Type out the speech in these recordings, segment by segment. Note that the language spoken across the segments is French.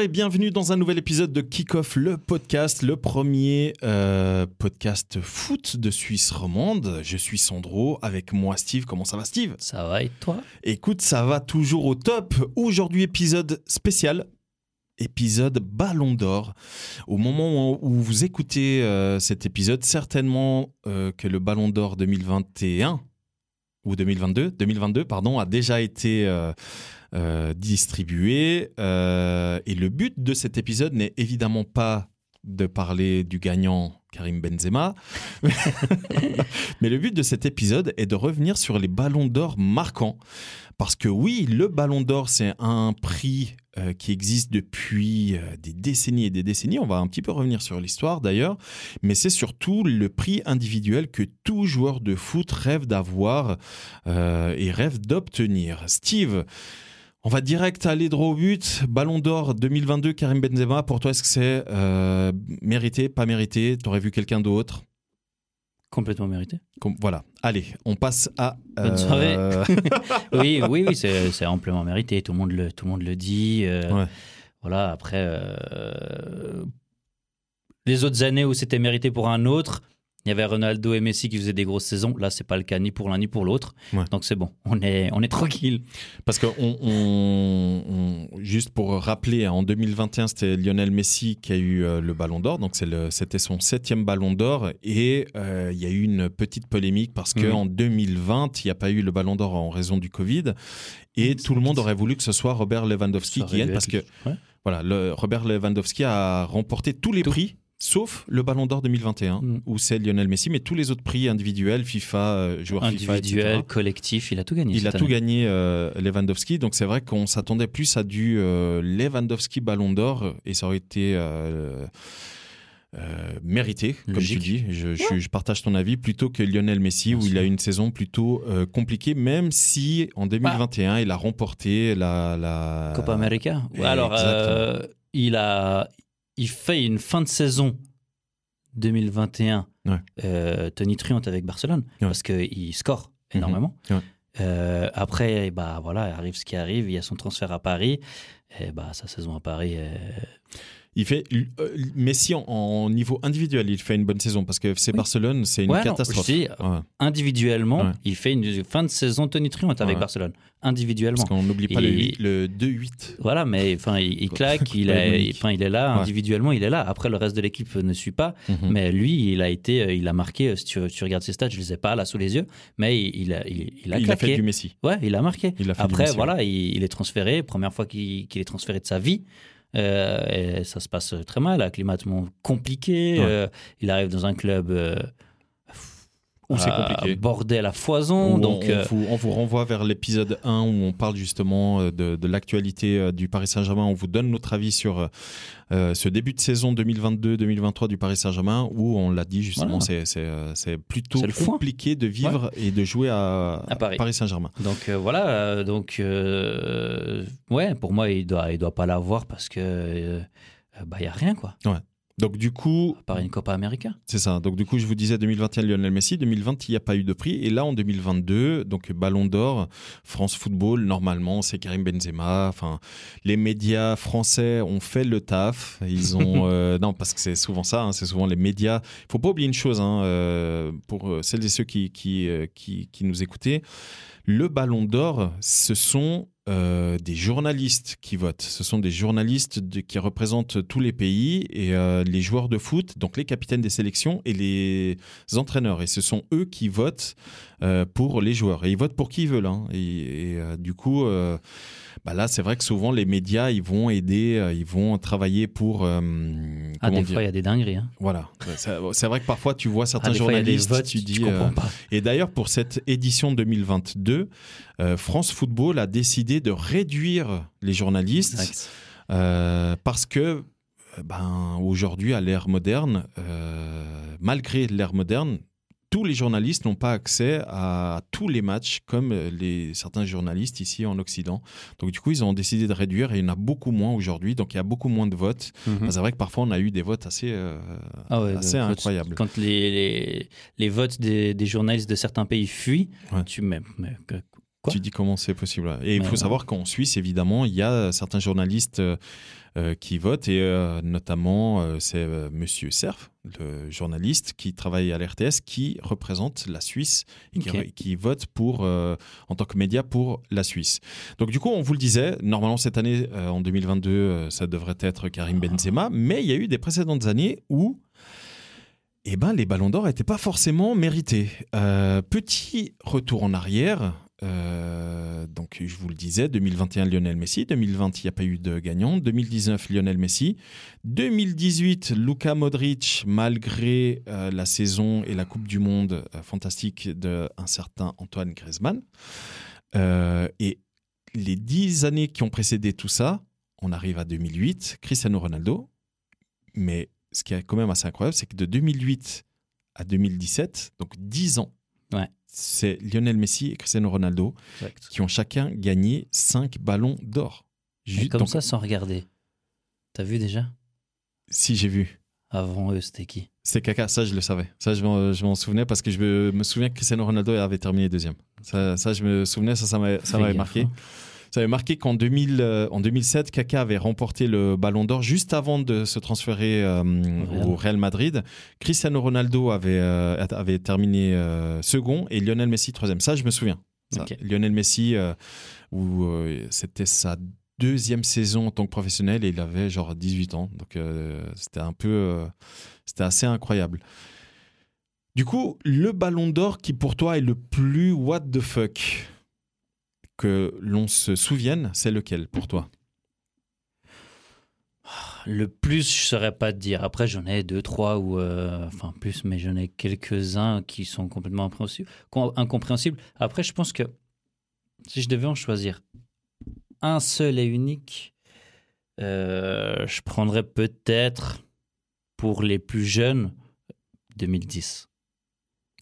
Bonjour et bienvenue dans un nouvel épisode de Kick-Off, le podcast, le premier euh, podcast foot de Suisse romande. Je suis Sandro, avec moi Steve. Comment ça va Steve? Ça va et toi? Écoute, ça va toujours au top. Aujourd'hui, épisode spécial. Épisode Ballon d'Or. Au moment où vous écoutez euh, cet épisode, certainement euh, que le Ballon d'Or 2021 ou 2022, 2022 pardon, a déjà été euh, distribué. Euh, et le but de cet épisode n'est évidemment pas de parler du gagnant Karim Benzema, mais le but de cet épisode est de revenir sur les ballons d'or marquants. Parce que oui, le ballon d'or, c'est un prix euh, qui existe depuis euh, des décennies et des décennies. On va un petit peu revenir sur l'histoire d'ailleurs, mais c'est surtout le prix individuel que tout joueur de foot rêve d'avoir euh, et rêve d'obtenir. Steve, on va direct aller droit au but. Ballon d'or 2022, Karim Benzema. Pour toi, est-ce que c'est euh, mérité, pas mérité? T'aurais vu quelqu'un d'autre? Complètement mérité. Com- Voilà. Allez, on passe à. Bonne soirée. oui, oui, oui, c'est amplement mérité. Tout le monde le, tout le, monde le dit. euh, Ouais. Voilà, après, euh, les autres années où c'était mérité pour un autre, il y avait Ronaldo et Messi qui faisaient des grosses saisons. Là, c'est pas le cas ni pour l'un ni pour l'autre. Ouais. Donc c'est bon, on est, on est tranquille. Parce que on, on- on- juste pour rappeler, en 2021, c'était Lionel Messi qui a eu euh, le Ballon d'Or. Donc c'était son septième Ballon d'Or et euh, il y a eu une petite polémique parce que Mhm. en 2020, il n'y a pas eu le Ballon d'Or en raison du Covid et tout le monde aurait voulu que ce soit Robert Lewandowski qui gagne parce que ouais. voilà, le, Robert Lewandowski a remporté tous les Tout. prix. Sauf le Ballon d'Or 2021, Mhm. où c'est Lionel Messi, mais tous les autres prix individuels, FIFA, euh, joueurs FIFA, etc. Individuel, collectif, il a tout gagné. Il a tout gagné, euh, Lewandowski. Donc c'est vrai qu'on s'attendait plus à du euh, Lewandowski Ballon d'Or et ça aurait été euh, euh, mérité, comme Logique. tu dis. Je, je- je partage ton avis plutôt que Lionel Messi où il a une saison plutôt euh, compliquée, même si en 2021 il a remporté la, la Copa América. Alors, euh, il, a, il fait une fin de saison 2021, Ouais. euh, avec Barcelone, Ouais. parce qu'il score énormément. Mhm. Ouais. Euh, après, bah, voilà, arrive ce qui arrive, il y a son transfert à Paris, et bah, sa saison à Paris, euh, Il fait euh, Messi en, en niveau individuel, il fait une bonne saison parce que FC Oui. Barcelone c'est une Ouais, non, catastrophe. je dis, Ouais, individuellement, Ouais. il fait une fin de saison Tony Truant avec. Barcelone, individuellement. parce qu'on n'oublie pas le, le 2-8. Voilà, mais enfin, il, claque, il, est, enfin, il est là, individuellement, il est là. Après, le reste de l'équipe ne suit pas. Mhm. Mais lui, il a été, euh, il a marqué. euh, Si tu, tu regardes ses stats, je les ai pas là sous les yeux, mais il, a, il, il a fait du Messi. Ouais, il a marqué. A Après, Messi, voilà, il, est transféré. Première fois qu'il qu'il est transféré de sa vie. Euh, et ça se passe très mal, acclimatement compliqué. Ouais. Euh, il arrive dans un club euh, Où c'est à- compliqué. bordel à foison. Où donc, on, euh, on vous, on vous renvoie vers l'épisode 1 où on parle justement euh, de, de l'actualité euh, du Paris Saint-Germain. On vous donne notre avis sur euh, euh, ce début de saison 2022-2023 du Paris Saint-Germain où on l'a dit justement, Voilà. c'est- c'est euh, c'est plutôt compliqué de vivre et de jouer à, À Paris. Saint-Germain. Donc euh, voilà, euh, donc euh, ouais, pour moi il doit il doit pas l'avoir parce que euh, bah il y a rien quoi. Donc du coup, À part une Copa América. c'est ça. Donc du coup, je vous disais 2021 Lionel Messi, 2020 il n'y a pas eu de prix et là en 2022, donc Ballon d'Or, France Football, normalement c'est Karim Benzema. Enfin, les médias français ont fait le taf. Ils ont euh, non parce que c'est souvent ça, hein, c'est souvent les médias. Il faut pas oublier une chose hein, euh, pour euh, celles et ceux qui qui, qui qui nous écoutaient. Le Ballon d'Or, ce sont euh, des journalistes qui votent. Ce sont des journalistes qui représentent tous les pays et euh, les joueurs de foot, donc les capitaines des sélections et les entraîneurs. Et ce sont eux qui votent euh, pour les joueurs. Et ils votent pour qui ils veulent. hein. Et, du coup, bah là, c'est vrai que souvent les médias, ils vont aider, euh, ils vont travailler pour. euh, Ah des dire fois il y a des dingueries. Hein. Voilà. C'est vrai que parfois tu vois Ah, certains des fois il y a des journalistes, votes, tu dis. euh, et d'ailleurs, pour cette édition 2022, euh, France Football a décidé de réduire les journalistes parce que ben, aujourd'hui, à l'ère moderne, euh, malgré l'ère moderne, tous les journalistes n'ont pas accès à tous les matchs comme les, certains journalistes ici en Occident. Donc du coup, ils ont décidé de réduire et il y en a beaucoup moins aujourd'hui. Donc il y a beaucoup moins de votes. Mhm. Enfin, c'est vrai que parfois on a eu des votes assez, euh, Ah ouais, assez quand- incroyables. Quand les, les, les votes des, des journalistes de certains pays fuient, Ouais. tu mais Quoi Tu dis comment c'est possible. Et il faut savoir qu'en Suisse, évidemment, il y a certains journalistes euh, euh, qui votent, et euh, notamment, euh, c'est Monsieur Cerf, le journaliste qui travaille à l'RTS, qui représente la Suisse et qui, vote pour, en tant que média pour la Suisse. Donc, du coup, on vous le disait, normalement, cette année, en 2022, euh, ça devrait être Karim Ah. Benzema, mais il y a eu des précédentes années où eh ben, les ballons d'or n'étaient pas forcément mérités. Euh, petit retour en arrière. Euh, donc, je vous le disais, 2021 Lionel Messi, 2020 il n'y a pas eu de gagnant, 2019 Lionel Messi, 2018 Luka Modric, malgré euh, la saison et la Coupe du Monde euh, fantastique d'un certain Antoine Griezmann. Et les dix années qui ont précédé tout ça, on arrive à 2008, Cristiano Ronaldo, mais ce qui est quand même assez incroyable, c'est que de 2008 à 2017, donc 10 ans. C'est Lionel Messi et Cristiano Ronaldo qui ont chacun gagné 5 ballons d'or. Comme donc, ça, sans regarder. T'as vu déjà? Si j'ai vu. Avant eux, c'était qui? C'est caca, ça je le savais. Ça je m'en, souvenais parce que je me, souviens que Cristiano Ronaldo avait terminé deuxième. Ça, ça, je me souvenais, ça, ça m'avait, marqué. hein. Ça avait marqué qu'en 2000, euh, en 2007, Kaka avait remporté le Ballon d'Or juste avant de se transférer euh, Real. au Real Madrid. Cristiano Ronaldo avait, euh, avait terminé euh, second et Lionel Messi troisième. Ça, je me souviens. Ça. Lionel Messi, où c'était sa deuxième saison en tant que professionnel et il avait genre 18 ans. Donc c'était un peu, c'était assez incroyable. Du coup, le Ballon d'Or qui pour toi est le plus what the fuck? Que l'on se souvienne, c'est lequel pour toi? Le plus, je saurais pas te dire. Après, j'en ai deux, trois ou euh, enfin plus, mais j'en ai quelques-uns qui sont complètement incompréhensibles. com- incompréhensibles. Après, je pense que si je devais en choisir un seul et unique, euh, je prendrais peut-être pour les plus jeunes 2010.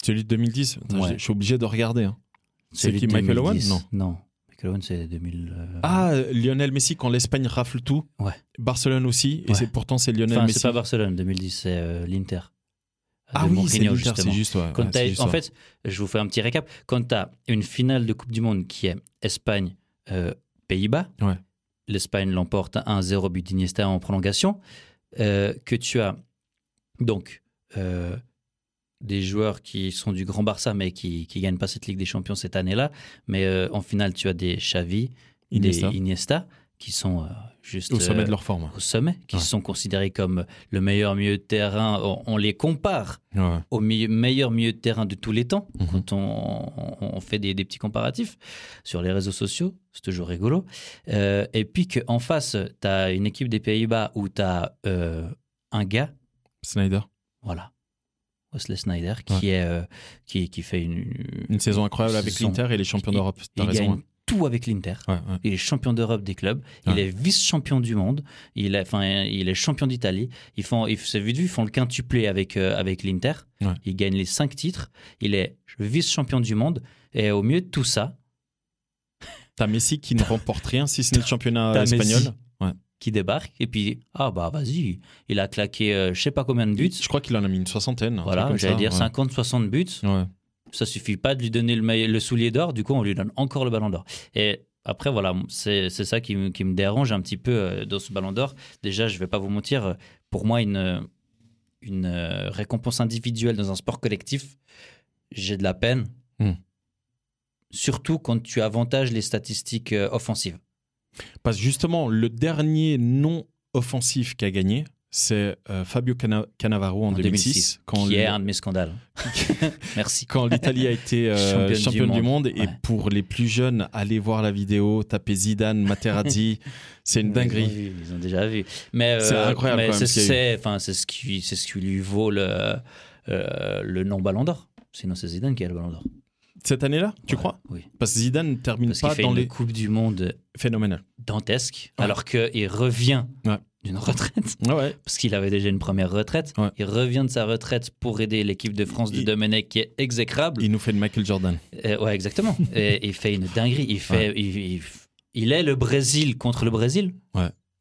Celui de 2010 Attends, Ouais. je, suis obligé de regarder. hein. Celui qui, de Michael Owen? 2010. Non. Non. C'est 2000. euh, Ah, Lionel Messi quand l'Espagne rafle tout. Ouais. Barcelone aussi. Et Ouais. c'est pourtant c'est Lionel Enfin, Messi. c'est pas Barcelone 2010, c'est euh, l'Inter. ah oui, c'est l'Inter, c'est juste. ouais, Quand c'est juste en fait, je vous fais un petit récap. Quand tu as une finale de Coupe du Monde qui est Espagne, euh, l'Espagne l'emporte 1-0 but d'Iniesta en prolongation, que tu as donc euh, des joueurs qui sont du Grand Barça mais qui ne gagnent pas cette Ligue des Champions cette année-là, mais euh, en finale tu as des Xavi, Iniesta. des Iniesta qui sont euh, juste au sommet euh, de leur forme. au sommet, qui Ouais. sont considérés comme le meilleur milieu de terrain. On, on les compare Ouais. au meilleur milieu de terrain de tous les temps, Mhm. quand on, on- on fait des, des petits comparatifs sur les réseaux sociaux, c'est toujours rigolo. Euh, et puis qu'en face, tu as une équipe des Pays-Bas où tu as un gars, Snyder. voilà, Wesley Snyder, qui, est, euh, qui, qui fait une, Une saison incroyable avec saison- l'Inter et les champions d'Europe. Il raison. gagne hein. tout avec l'Inter. Ouais, ouais. Il est champion d'Europe des clubs. Il est vice-champion du monde. Il est, enfin, il est champion d'Italie. Ils font, ils, c'est vu de vue, ils font le quintuplé avec, euh, avec l'Inter. Il gagne les cinq titres. Il est vice-champion du monde. Et au milieu de tout ça, T'as Messi qui ne remporte rien si ce n'est le championnat espagnol. Messi. Qui débarque et puis ah bah vas-y, il a claqué euh, je sais pas combien de buts. Je crois qu'il en a mis une soixantaine. Voilà, j'allais dire ouais. 50 60 buts. Ouais. Ça suffit pas de lui donner le, le soulier d'or, du coup on lui donne encore le ballon d'or. Et après voilà, c'est ça qui, me- qui me dérange un petit peu euh, dans ce ballon d'or. Déjà, je vais pas vous mentir, pour moi une une euh, récompense individuelle dans un sport collectif, j'ai de la peine. Hmm. Surtout quand tu avantages les statistiques euh, offensives. Parce que justement, le dernier non offensif qui a gagné, c'est euh, Fabio Cana- Cannavaro en, 2006, quand qui le- est un de mes scandales. Merci. quand l'Italie a été euh, Championne du championne du monde. monde. Et pour les plus jeunes, allez voir la vidéo, tapez Zidane, Materazzi, c'est une Ils ont dinguerie. vu, Ils ont déjà vu. Mais euh, C'est incroyable ce c'est ce qui c'est ce qui lui vaut le euh, le nom Ballon d'Or. Sinon c'est Zidane qui a le Ballon d'Or. Cette année-là, tu Ouais, crois Oui. Parce que Zidane ne termine Parce pas fait dans une les Coupe du Monde phénoménal. dantesque, Ouais. alors qu'il revient Ouais. d'une retraite. Ouais, ouais. Parce qu'il avait déjà une première retraite. Ouais. Il revient de sa retraite pour aider l'équipe de France de Il- Domenech qui est exécrable. Il nous fait le Michael Jordan. Euh, ouais, exactement. Et il fait une dinguerie. Il, fait, il, il- il est le Brésil contre le Brésil.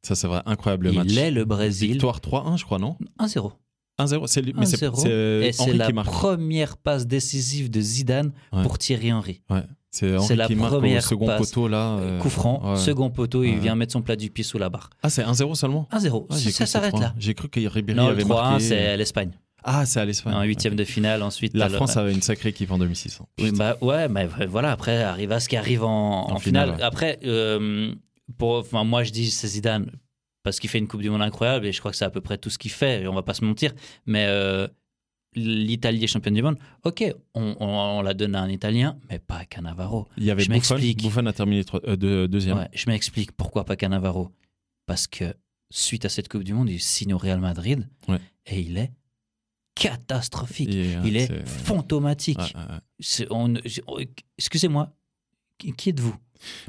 Ça, c'est vrai, incroyable le il match. est le Brésil. Victoire 3-1, je crois, non? 1-0. 1-0. C'est mais c'est 1-0. c'est Et c'est la qui marque. première passe décisive de Zidane Ouais. pour Thierry Henry. Ouais. C'est Henry la qui marque au première second passe. poteau là. euh, Coup franc, ouais. second poteau, il vient mettre son plat du pied sous la barre. Ah, c'est 1-0 seulement? 1-0, Ah, j'ai cru ça s'arrête là. 3-1. J'ai cru que Ribéry Non, le avait 3-1, marqué. c'est l'Espagne. Ah, c'est à l'Espagne. En huitième Ok. de finale, ensuite. La t'as le- France avait une sacrée équipe en 2006. hein. Oui, bah ouais, mais voilà, après arrive à ce qui arrive en, En en finale. Après, euh, pour, enfin, moi je dis c'est Zidane parce qu'il fait une Coupe du Monde incroyable et je crois que c'est à peu près tout ce qu'il fait, et on va pas se mentir. Mais euh, l'Italie est championne du monde, ok, on, on- on la donne à un Italien, mais pas à Cannavaro. Il y avait je m'explique. Buffon a terminé trois- euh, deux- deuxième. Ouais, je m'explique pourquoi pas Cannavaro. Parce que suite à cette Coupe du Monde, il signe au Real Madrid Ouais. et il est catastrophique. Et, il est c'est- fantomatique. Ouais, on- Excusez-moi, qui, êtes-vous?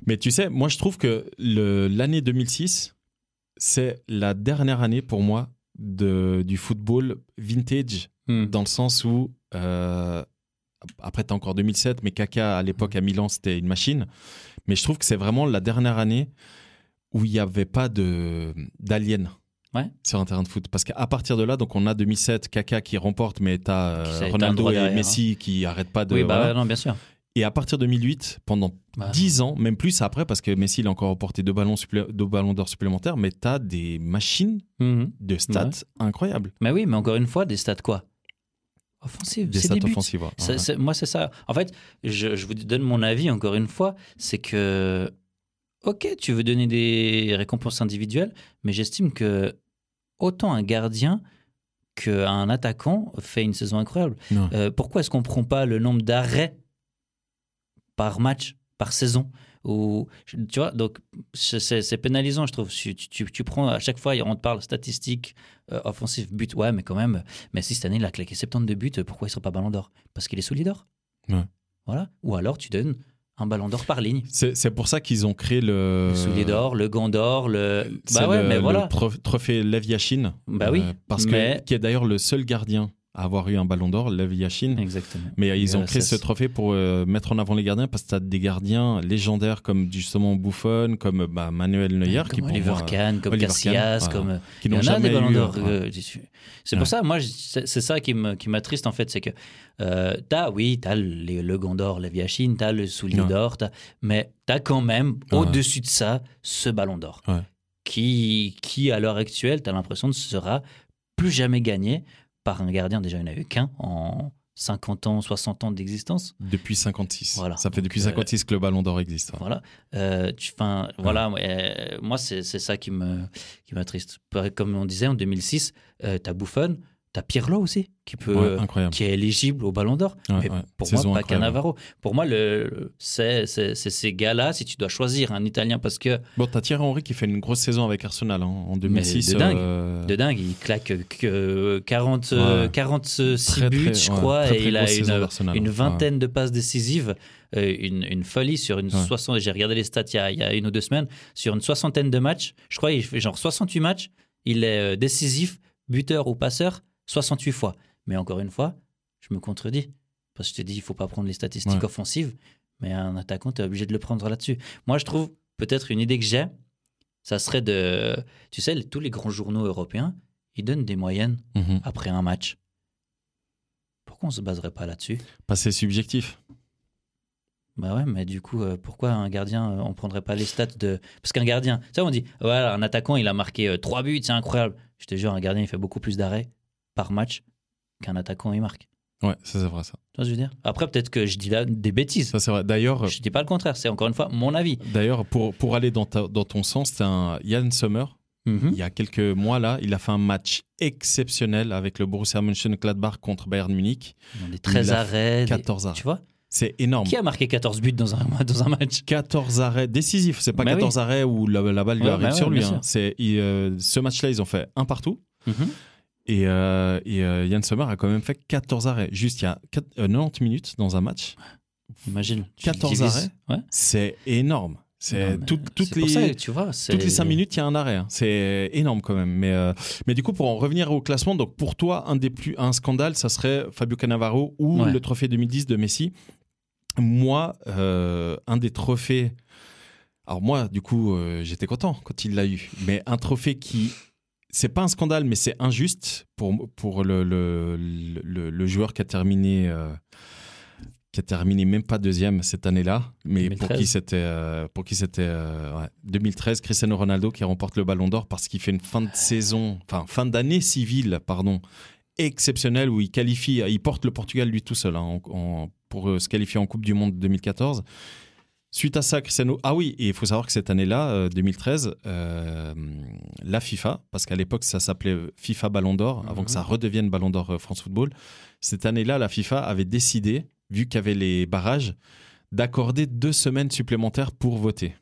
Mais tu sais, moi je trouve que l'année 2006, c'est la dernière année pour moi de, du football vintage, dans le sens où, euh, après tu as encore 2007, mais Kaka à l'époque à Milan c'était une machine. Mais je trouve que c'est vraiment la dernière année où il n'y avait pas d'alien. Ouais. Sur un terrain de foot. Parce qu'à partir de là, donc on a 2007, Kaka qui remporte, mais tu as Qui s'est éteint Ronaldo et derrière, hein. Messi qui arrêtent pas de. Oui, bah voilà. non, bien sûr. Et à partir de 2008, pendant Bah, 10 ans, même plus après, parce que Messi il a encore remporté deux ballons, deux ballons d'or supplémentaires, mais tu as des machines mhm. de stats incroyables. Mais oui, mais encore une fois, des stats quoi? Offensives. Des stats des buts. offensives. ouais. Ça- Ouais. c'est- moi, c'est ça. En fait, je, je vous donne mon avis encore une fois, c'est que, ok, tu veux donner des récompenses individuelles, mais j'estime que autant un gardien qu'un attaquant fait une saison incroyable. Euh, pourquoi est-ce qu'on prend pas le nombre d'arrêts par match, par saison ou, tu vois, donc c'est- pénalisant, je trouve. Tu, tu- tu prends à chaque fois, on te parle statistiques, euh, offensif, but, ouais, mais quand même, Messi cette année, il a claqué 72 buts, pourquoi il ne sera pas ballon d'or? Parce qu'il est sous leader. Ouais. Voilà. Ou alors tu donnes un ballon d'or par ligne. C'est pour ça qu'ils ont créé le. Le soulier d'or, le gant d'or, le. Bah ouais, le- mais voilà. trophée Lev Yashin. Bah oui, Parce que, mais- qui est d'ailleurs le seul gardien à avoir eu un ballon d'or, Lev Yashin. Exactement. Mais ils ont Euh, créé ce trophée pour euh, mettre en avant les gardiens parce que tu as des gardiens légendaires comme justement Buffon, comme bah, Manuel Neuer, qui comme pour Oliver moi, Kahn, comme Oliver Casillas, Kahn, comme. qui n'ont jamais des ballons d'or. euh, euh, c'est Ouais. pour ça, moi, c'est ça qui me- qui m'attriste en fait, c'est que euh, t'as, oui, t'as le, le gant d'or, le Viachine, t'as le soulier Ouais. d'or, t'as- mais t'as quand même au-dessus de ça ce ballon d'or qui, qui, à l'heure actuelle, t'as l'impression ne sera plus jamais gagné par un gardien. Déjà, il n'y en a eu qu'un en 50 ans, 60 ans d'existence. Depuis 56. Voilà. Ça fait depuis Donc, euh, 56 que le ballon d'or existe. ouais. Voilà. Euh, tu, 'fin, voilà euh, moi, c'est c'est ça qui me qui m'attriste. Comme on disait en 2006, euh, t'as Buffon, t'as Pirlo aussi, qui peut, Ouais, qui est éligible au Ballon d'Or. Ouais, mais ouais. pour Saison moi, pas. Cannavaro. Pour moi, le, c'est c'est- c'est ces gars-là, si tu dois choisir un Italien, parce que Bon, t'as Thierry Henry qui fait une grosse saison avec Arsenal hein, en 2006. de dingue. euh, de dingue, il claque que 40, euh, Ouais. 46 très, buts, très- je crois, très, et il a une, une ouais. vingtaine de passes décisives, euh, une, une folie sur une soixante. J'ai regardé les stats il y, a, il y a une ou deux semaines, sur une soixantaine de matchs. Je crois qu'il fait genre 68 matchs. Il est euh, décisif, buteur ou passeur, 68 fois. Mais encore une fois, je me contredis. Parce que je te dis, il faut pas prendre les statistiques Ouais. offensives, mais un attaquant, tu es obligé de le prendre là-dessus. Moi, je trouve peut-être une idée que j'ai, ça serait de. Tu sais, tous les grands journaux européens, ils donnent des moyennes mhm. après un match. Pourquoi on se baserait pas là-dessus? Pas c'est subjectif. Bah ouais, mais du coup, euh, pourquoi un gardien, euh, on prendrait pas les stats de. Parce qu'un gardien, ça on dit, voilà, un attaquant, il a marqué 3 buts, c'est incroyable. Je te jure, un gardien, il fait beaucoup plus d'arrêts par match qu'un attaquant, il marque. Ouais, ça, c'est vrai ça. Tu vois ce que je veux dire? Après, peut-être que je dis là des bêtises. Ça c'est vrai. D'ailleurs, Je dis pas le contraire, c'est encore une fois mon avis. d'ailleurs pour pour aller dans ta- dans ton sens, c'est un Yann Sommer. Mhm. Il y a quelques mois là, il a fait un match exceptionnel avec le Borussia Mönchengladbach contre Bayern Munich. Dans des 13 Il a arrêts. des- 14 arrêts. Tu vois? C'est énorme. Qui a marqué 14 buts dans un, dans un match? 14 arrêts décisifs. C'est pas Bah 14 arrêts où la, la balle lui Ouais, arrive bah ouais, sur lui. hein. C'est euh, ce match-là, ils ont fait un partout. Mhm. Et, euh, et euh, Yann Sommer a quand même fait 14 arrêts. Juste il y a quatre- euh, 90 minutes dans un match. Imagine. tu 14 divises. arrêts Ouais. C'est énorme. C'est tout- toutes les ça, tu vois, c'est- toutes les 5 minutes, il y a un arrêt. hein. C'est énorme quand même. Mais, mais du coup, pour en revenir au classement, donc pour toi, un des plus un scandale, ça serait Fabio Cannavaro ou Ouais. le trophée 2010 de Messi. Moi, un des trophées. Alors moi, du coup, euh, j'étais content quand il l'a eu. Mais un trophée qui, c'est pas un scandale, mais c'est injuste pour pour le le, le, le joueur qui a terminé. euh, qui a terminé même pas deuxième cette année-là, mais pour 2013. qui c'était euh, pour qui c'était euh, ouais, 2013 Cristiano Ronaldo qui remporte le Ballon d'Or parce qu'il fait une fin de saison, enfin fin d'année civile, pardon, exceptionnelle où il qualifie, il porte le Portugal lui tout seul hein, en- en- pour euh, se qualifier en Coupe du Monde 2014. Suite à ça, Cristiano. Ah oui, et il faut savoir que cette année-là, euh, 2013, euh, la FIFA, parce qu'à l'époque ça s'appelait FIFA Ballon d'Or, avant Mhm. que ça redevienne Ballon d'Or euh, France Football, cette année-là, la FIFA avait décidé, vu qu'il y avait les barrages, d'accorder deux semaines supplémentaires pour voter.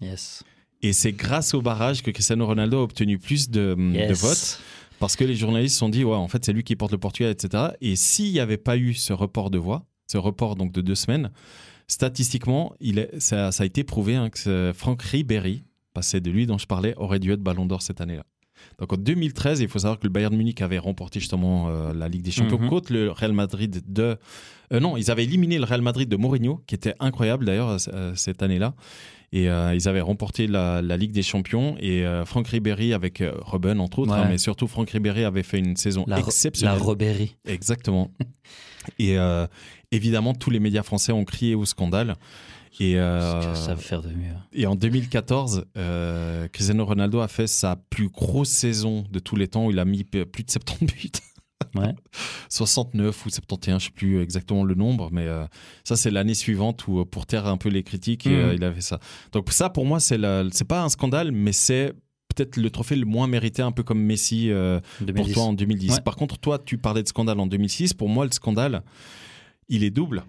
Yes. Et c'est grâce aux barrages que Cristiano Ronaldo a obtenu plus de, de Yes. votes, parce que les journalistes se sont dit, ouais, en fait, c'est lui qui porte le Portugal, etc. Et s'il n'y avait pas eu ce report de voix, ce report donc de deux semaines, statistiquement, il est, ça, ça a été prouvé hein, que Franck Ribéry, c'est de lui dont je parlais, aurait dû être Ballon d'Or cette année-là. Donc en 2013, il faut savoir que le Bayern Munich avait remporté justement euh, la Ligue des Champions Mhm. contre le Real Madrid de... euh, non, ils avaient éliminé le Real Madrid de Mourinho, qui était incroyable d'ailleurs euh, cette année-là. Et ils avaient remporté la, la Ligue des Champions. Et Franck Ribéry, avec Robben entre autres, Ouais. hein, mais surtout Franck Ribéry avait fait une saison La, ro- la exceptionnelle. robérie. Exactement. et évidemment, tous les médias français ont crié au scandale. Et, euh, ça faire de mieux. et en 2014, euh, Cristiano Ronaldo a fait sa plus grosse saison de tous les temps où il a mis plus de 70 buts. Ouais. 69 ou 71, je sais plus exactement le nombre, mais euh, ça c'est l'année suivante où euh, pour taire un peu les critiques, euh, il avait ça. Donc ça pour moi c'est c'est pas un scandale, mais c'est peut-être le trophée le moins mérité, un peu comme Messi euh, pour 2010. toi en 2010. Ouais. Par contre, toi tu parlais de scandale en 2006. Pour moi le scandale, il est double.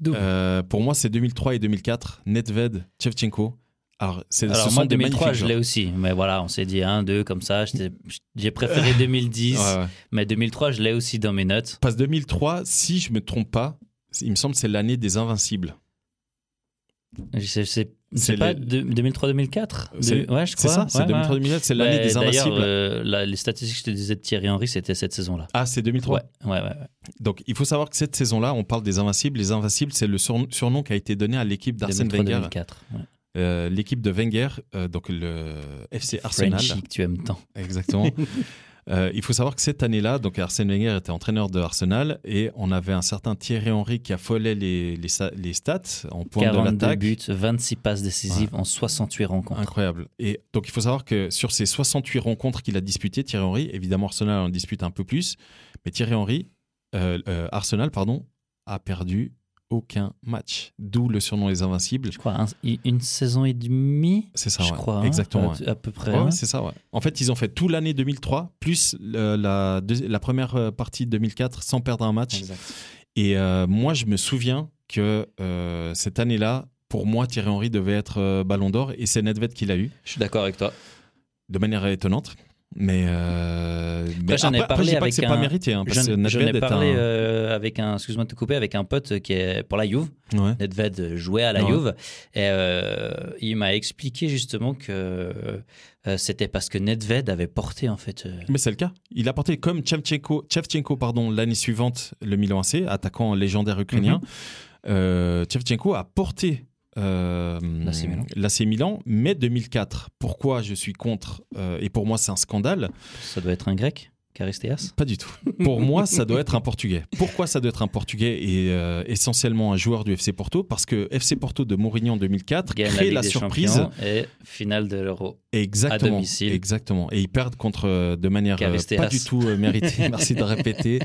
Double. Euh, pour moi c'est 2003 et 2004, Nedved, Shevchenko. Alors, c'est, Alors ce moi sont des 2003 magnifiques je l'ai aussi, mais voilà, on s'est dit un, deux comme ça. j'étais- J'ai préféré 2010, Ouais, ouais. mais 2003 je l'ai aussi dans mes notes. Parce que 2003, si je me trompe pas, il me semble que c'est l'année des Invincibles. Je sais- C'est C'est c'est pas le- de- 2003-2004 C'est- De- Ouais, je C'est crois. ça, c'est ouais, ouais. 2003-2004, c'est l'année Ouais, des Invincibles. euh, la- les statistiques que je te disais de Thierry Henry, c'était cette saison-là. Ah, c'est 2003 Ouais, ouais, ouais. ouais. Donc, il faut savoir que cette saison-là, on parle des Invincibles. Les Invincibles, c'est le surnom, qui a été donné à l'équipe d'Arsène Wenger, 2003-2004. ouais. Euh, l'équipe de Wenger, euh, donc le FC Arsenal. Frenchie que tu aimes tant. Exactement. Euh, il faut savoir que cette année-là, donc Arsène Wenger était entraîneur de Arsenal et on avait un certain Thierry Henry qui affolait les, les, les stats en point de 42 l'attaque. buts, 26 passes décisives en 68 rencontres. Incroyable. Et donc il faut savoir que sur ces 68 rencontres qu'il a disputées, Thierry Henry, évidemment Arsenal en dispute un peu plus, mais Thierry Henry, euh, euh, Arsenal, pardon, a perdu aucun match. D'où le surnom les Invincibles. Je crois un- une saison et demie, C'est ça, je ouais. crois. hein, Exactement. à, ouais. à peu près. Ouais, hein. c'est ça, ouais. En fait, ils ont fait tout l'année 2003, plus le- la, première euh, partie de 2004 sans perdre un match. Exact. Et euh, moi, je me souviens que euh, cette année-là, pour moi, Thierry Henry devait être euh, Ballon d'Or et c'est Nedved qui l'a eu, Je suis d'accord avec toi. de manière étonnante. Mais, euh, mais j'en ai après, après, parlé pas avec que c'est un- pas mérité. Hein, parce J'en ai parlé un- euh, avec un, excuse-moi de te couper, avec un pote qui est pour la Juve. Ouais. Nedved jouait à la Ouais. Juve. Et euh, il m'a expliqué justement que euh, c'était parce que Nedved avait porté en fait. Mais c'est le cas. Il a porté comme Chevchenko, Chevchenko, pardon, l'année suivante le Milan AC, attaquant légendaire ukrainien. Mhm. Euh, Chevchenko a porté euh, L'AC Milan. mais 2004. Pourquoi je suis contre euh, Et pour moi, c'est un scandale. ça doit être un grec, Charisteas. Pas du tout. Pour moi, ça doit être un Portugais. Pourquoi ça doit être un Portugais et euh, essentiellement un joueur du FC Porto? Parce que FC Porto de Mourinho en 2004 Gagne crée la surprise. Et finale de l'Euro. Exactement. À domicile. Exactement. Et ils perdent contre euh, de manière euh, Caristeas. pas du tout méritée. Merci de répéter.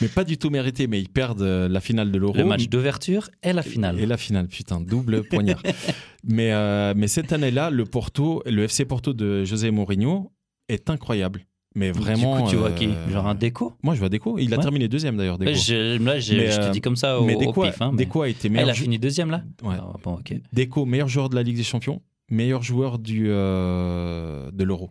Mais pas du tout méritée. Mais ils perdent la finale de l'Euro. Le match d'ouverture et la finale. Et la finale, putain, double poignard. mais, euh, mais cette année-là, le Porto, le FC Porto de José Mourinho est incroyable. Mais vraiment. Du coup, tu vois euh, qui Genre un déco Moi, je vois Deco. Il a Ouais. terminé deuxième d'ailleurs. Je- Là, Mais, je te euh, dis comme ça au, mais pif. hein, mais- Deco a été Ah, il meilleur. a fini deuxième là? Ouais. Ah, bon, ok. Deco, meilleur joueur de la Ligue des Champions, meilleur joueur du, euh, de l'Euro.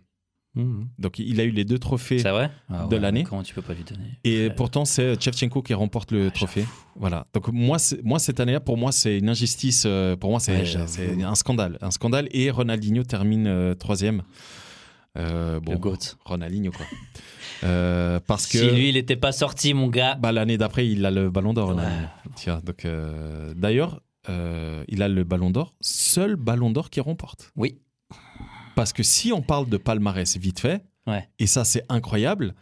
Mhm. Donc il a eu les deux trophées. Vrai? Ah de ouais, l'année. Comment tu peux pas lui donner? Et Ouais. pourtant, c'est Chevchenko qui remporte le Ouais, trophée. Voilà. Donc moi, moi cette année-là, pour moi, c'est une injustice. euh, Pour moi, c'est Ouais, un scandale, un scandale. Et Ronaldinho termine euh, troisième. Euh, bon, Le GOAT. Ronaldinho quoi. Euh, parce que Si lui, il était pas sorti, mon gars. bah, l'année d'après, il a le Ballon d'Or. Ouais. Donc euh, d'ailleurs, euh, il a le Ballon d'Or, seul Ballon d'Or qui remporte. Oui. Parce que si on parle de palmarès vite fait, Ouais. et ça c'est incroyable,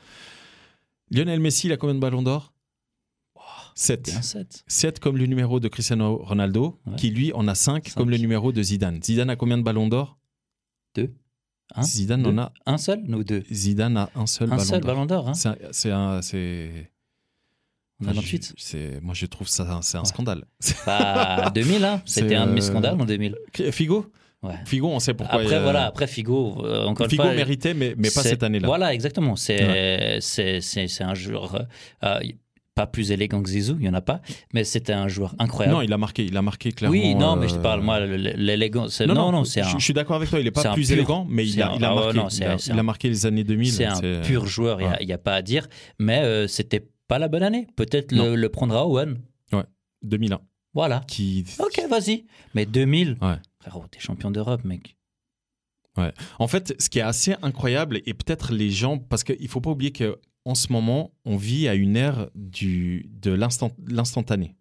Lionel Messi, il a combien de ballons d'or? 7. Bien 7. 7 comme le numéro de Cristiano Ronaldo, Ouais. qui lui en a 5 comme Cinq. le numéro de Zidane. Zidane a combien de ballons d'or? 2. Un, Zidane deux. en a Un seul Nous deux. Zidane a un seul Un ballon seul ballon d'or. Hein C'est un- c'est enfin, 98. je- c'est moi je trouve ça c'est un scandale. Bah, 2000, hein. C'était un de mes euh, scandales en 2000. Figo Ouais. Figo, on sait pourquoi. Après, euh, voilà, après Figo, euh, encore Figo une fois. méritait, mais, mais pas cette année-là. Voilà, exactement. C'est c'est un joueur euh, euh, pas plus élégant que Zizou, il n'y en a pas, mais c'était un joueur incroyable. Non, il a marqué, il a marqué clairement. oui, non, mais je euh, te parle, moi, l'élégance. c'est- Non, non, c'est je, un, je suis d'accord avec toi, il n'est pas plus pur- élégant, mais il a, un- il a ah ouais, marqué, non, il a- c'est il a un- marqué les années 2000. c'est un pur joueur, il ouais. n'y a, pas à dire, mais euh, c'était pas la bonne année. Peut-être Non. le, le prendra Owen. 2001. Voilà. Qui... Ok, vas-y. Mais 2000, Ouais. frérot, t'es champion d'Europe, mec. En fait, ce qui est assez incroyable, et peut-être les gens, parce qu'il ne faut pas oublier qu'en ce moment, on vit à une ère du, de l'instant- l'instantané.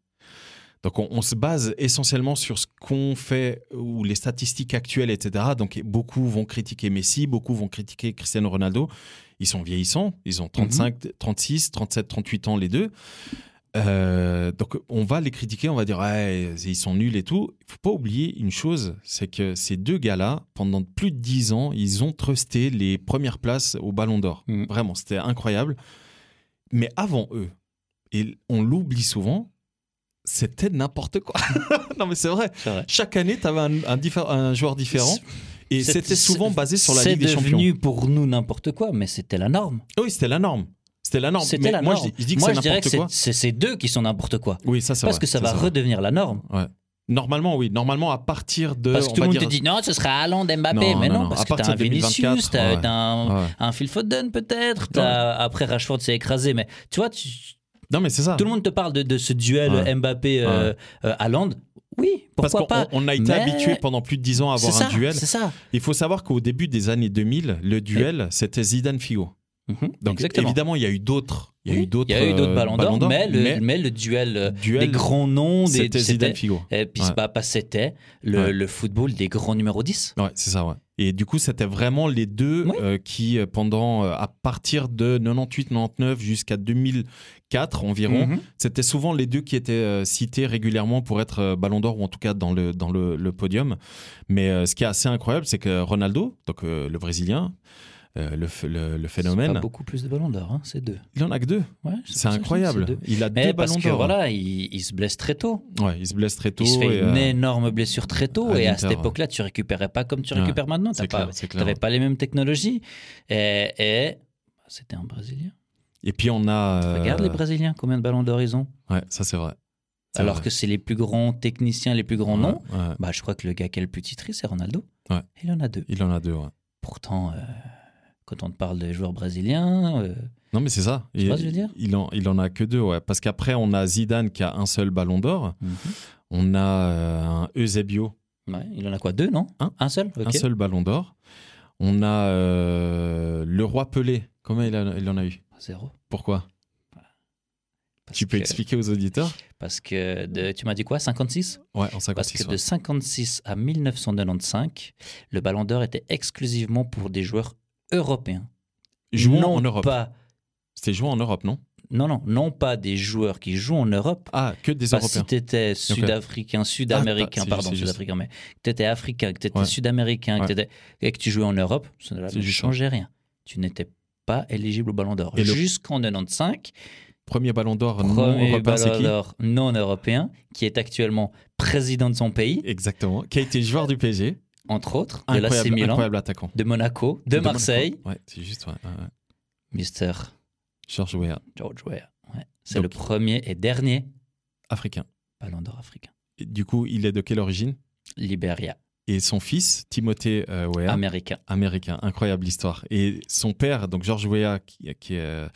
Donc, on, on se base essentiellement sur ce qu'on fait ou les statistiques actuelles, etc. Donc, beaucoup vont critiquer Messi, beaucoup vont critiquer Cristiano Ronaldo. Ils sont vieillissants, ils ont 35, 36, 37, 38 ans les deux. Euh, donc, on va les critiquer, on va dire, ils sont nuls et tout. Il faut pas oublier une chose, c'est que ces deux gars-là, pendant plus de 10 ans, ils ont trusté les premières places au Ballon d'Or. Mm. Vraiment, c'était incroyable. Mais avant eux, et on l'oublie souvent, c'était n'importe quoi. non, mais c'est vrai. C'est vrai. Chaque année, tu avais un, un joueur différent. Et C'est- c'était souvent c'est- basé sur la C'est Ligue des Champions. devenu pour nous n'importe quoi, mais c'était la norme. Oui, c'était la norme. C'était la norme. C'était Mais la moi, norme. je dis, je dis que Moi, je dirais que c'est- ces deux qui sont n'importe quoi. Oui, ça, c'est Parce vrai, que ça va redevenir la norme. Normalement, oui. Normalement, à partir de. Parce que tout le monde dire- te dit non, ce sera Haaland, Mbappé. Non, mais non, parce À que t'as un de 2024, Vinicius, t'as ouais. un, Ouais. un Phil Foden peut-être. Après, Rashford s'est écrasé. Mais tu vois, tu- Non, mais c'est ça. tout le monde te parle de, de ce duel Ouais. Mbappé-Haaland. oui, Parce pourquoi qu'on pas on a été Mais- habitué pendant plus de 10 ans à avoir un duel. C'est ça. Il faut savoir qu'au début des années 2000, le duel, c'était Zidane-Figo. Mhm, Donc, Exactement. évidemment, il y a eu d'autres. Il y a eu d'autres. euh, ballons d'or, mais, le, mais le duel, euh, duel, des grands noms, des, c'était c'était- Zidane-Figo. Et puis Ouais. bah, c'était le, Ouais. le football des grands numéros 10. Ouais, c'est ça, ouais. Et du coup, c'était vraiment les deux Oui. euh, qui, pendant, euh, à partir de 98-99 jusqu'à 2004 environ, Mhm. c'était souvent les deux qui étaient cités régulièrement pour être Ballon d'Or ou en tout cas dans le, dans le, le podium. Mais ce qui est assez incroyable, c'est que Ronaldo, donc le Brésilien, euh, le, le, phénomène, pas beaucoup plus de ballons d'or, hein, c'est deux. il en a que deux. Ouais, C'est incroyable. deux. Il a Mais deux parce Ballons que d'Or. voilà, il, il se blesse très tôt. Ouais, il se blesse très tôt. Il se fait et, une euh, énorme blessure très tôt. à et à cette époque-là, tu récupérais pas comme tu Ouais, récupères maintenant. Tu n'avais pas les mêmes technologies. Et, et c'était un Brésilien. Et puis on a. euh, Regarde les Brésiliens, combien de ballons d'or ils ont. Ouais, ça c'est vrai. Alors vrai. que c'est les plus grands techniciens, les plus grands noms. Bah, je crois que le gars qui a le plus titré, c'est Ronaldo. Il en a deux. Il en a deux, ouais. Pourtant, quand on te parle des joueurs brésiliens, euh, Non, mais c'est ça. Tu il, vois ce que je veux dire il, en, il en a que deux, ouais. Parce qu'après, on a Zidane qui a un seul ballon d'or. mhm. On a euh, un Eusebio, Ouais, il en a quoi Deux, non Un. seul Ok. un seul ballon d'or. On a euh, le roi Pelé. Combien il, a- il en a eu Zéro. Pourquoi Parce Tu peux que- expliquer aux auditeurs Parce que de- tu m'as dit quoi 56 Ouais, en Parce 56. que ouais. de 56 à 1995, le Ballon d'Or était exclusivement pour des joueurs européens. Jouant non en Europe. Pas, C'était jouant en Europe, non? Non, non, non pas des joueurs qui jouent en Europe. Ah, que des Parce que si Européens. tu étais sud-africain, sud-américain, Ah, c'est pardon, c'est sud-africain, mais que tu étais africain, que tu étais Ouais. sud-américain, Ouais. et que tu jouais en Europe, ça ne C'est changeait rien. Tu n'étais pas éligible au Ballon d'Or. Le- Jusqu'en 95, Premier ballon d'or non européen, c'est qui? d'Or non européen, qui est actuellement président de son pays, Exactement. Qui a été joueur du PSG. Entre autres, de l'AC Incroyable, Milan, incroyable attaquant. de Monaco, de, Marseille, Monaco. Ouais, c'est juste, ouais. ouais, ouais. Mister George Weah, George Weah. Ouais. C'est le premier et dernier africain. Ballon d'Or africain. Et du coup, il est de quelle origine? Liberia, Et son fils, Timothée euh, Weah, américain. américain. Incroyable histoire. Et son père, donc George Weah, qui, qui est, euh,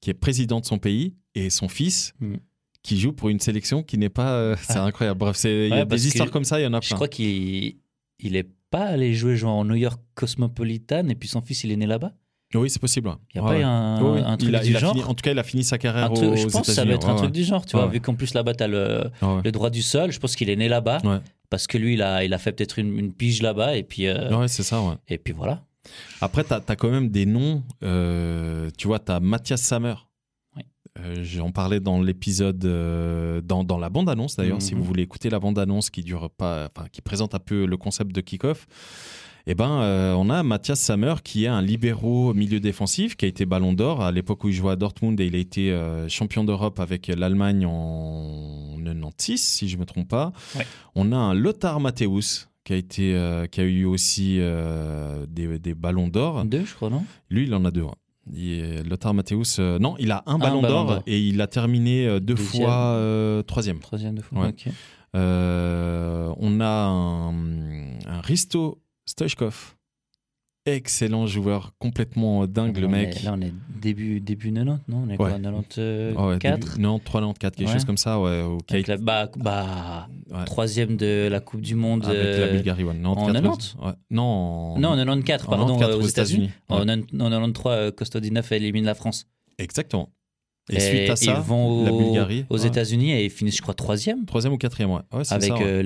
qui est président de son pays, et son fils, Mm. qui joue pour une sélection qui n'est pas. euh, c'est Ah. incroyable. Bref, il y Ouais, a parce des histoires comme ça, il y en a Je plein. crois qu'il il est pas allé jouer genre en New York Cosmopolitan et puis son fils il est né là-bas? Oui, c'est possible. Il n'y a Ouais, pas ouais. un, Oui, oui. un truc il a, du il a genre? fini- en tout cas, il a fini sa carrière truc- aux je pense que ça va être un truc du genre, tu vois, vu qu'en plus là-bas, tu as le, ouais. le droit du sol. Je pense qu'il est né là-bas parce que lui, il a, il a fait peut-être une, une pige là-bas et puis, euh, Ouais, c'est ça, et puis voilà. Après, tu as, quand même des noms. euh, tu vois, tu as Mathias Sammer. Euh, J'en parlais dans l'épisode, euh, dans, dans la bande-annonce d'ailleurs, si Mhm. vous voulez écouter la bande-annonce qui dure pas, enfin, qui présente un peu le concept de kick-off. Eh ben, euh, on a Mathias Sammer qui est un libéraux milieu défensif qui a été Ballon d'Or à l'époque où il jouait à Dortmund et il a été euh, champion d'Europe avec l'Allemagne en 96 si je me trompe pas. Ouais. On a un Lothar Matthäus qui a été, euh, qui a eu aussi des, des Ballons d'Or. Deux, je crois, non? Lui, il en a deux. ouais. Il Lothar Matthäus, euh, non, il a un ballon ballon d'or et il a terminé euh, deux Deuxième. fois euh, troisième. Troisième de fois. Ouais. on a un, un Risto Stoichkov. Excellent joueur, complètement dingue le Là, mec. est- Là, on est début, début 90, non? On est quoi, Ouais. 94 Ah ouais, début- 93, 94, quelque Ouais. chose comme ça. Ouais, au Avec la- bah, bah, troisième de la Coupe du Monde. avec la euh, Bulgarie. Ouais, 94, en 90? ouais. Non, en- Non, en 94, en pardon, 94 euh, aux États-Unis. En, en 93, euh, Kostadinov élimine la France. Exactement. Et, suite à ça, ils vont la au- Bulgarie. aux ouais. États-Unis et ils finissent, je crois, troisième. Troisième ou quatrième, ouais. Ouais, Avec ça, ouais. euh,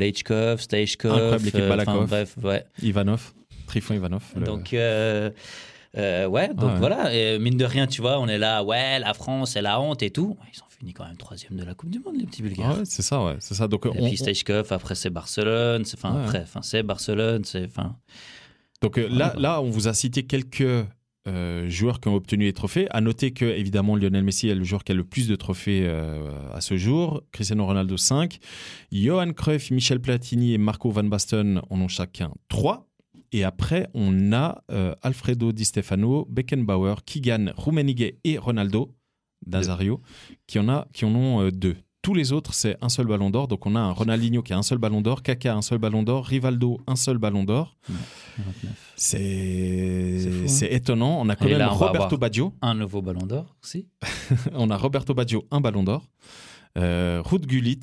équipe euh, Balakov. bref, ouais. Ivanov, Trifon Ivanov. le- Donc, euh, euh, ouais, donc Ah ouais. voilà. Et mine de rien, tu vois, on est là, ouais, la France, c'est la honte et tout. Ils ont fini quand même troisième de la Coupe du Monde, les petits Bulgares. Ah ouais, c'est ça, ouais, c'est ça. Donc, Et on- puis Staichkov, après c'est Barcelone, c'est- enfin Ouais. après, enfin c'est Barcelone, c'est enfin Donc euh, là, là, on vous a cité quelques euh, joueurs qui ont obtenu les trophées. À noter que, évidemment, Lionel Messi est le joueur qui a le plus de trophées euh, à ce jour. Cristiano Ronaldo, 5. Johan Cruyff, Michel Platini et Marco Van Basten en ont chacun 3. Et après, on a euh, Alfredo Di Stefano, Beckenbauer, Kigan, Rummenigge et Ronaldo Nazario qui en, a, qui en ont euh, deux. Tous les autres, c'est un seul ballon d'or. Donc on a un Ronaldinho qui a un seul ballon d'or, Kaka un seul ballon d'or, Rivaldo un seul ballon d'or. 29. C'est C'est fou, hein. c'est étonnant. On a quand Et même là, Roberto Baggio. un nouveau Ballon d'Or aussi. On a Roberto Baggio, un ballon d'or. Euh, Ruud Gullit,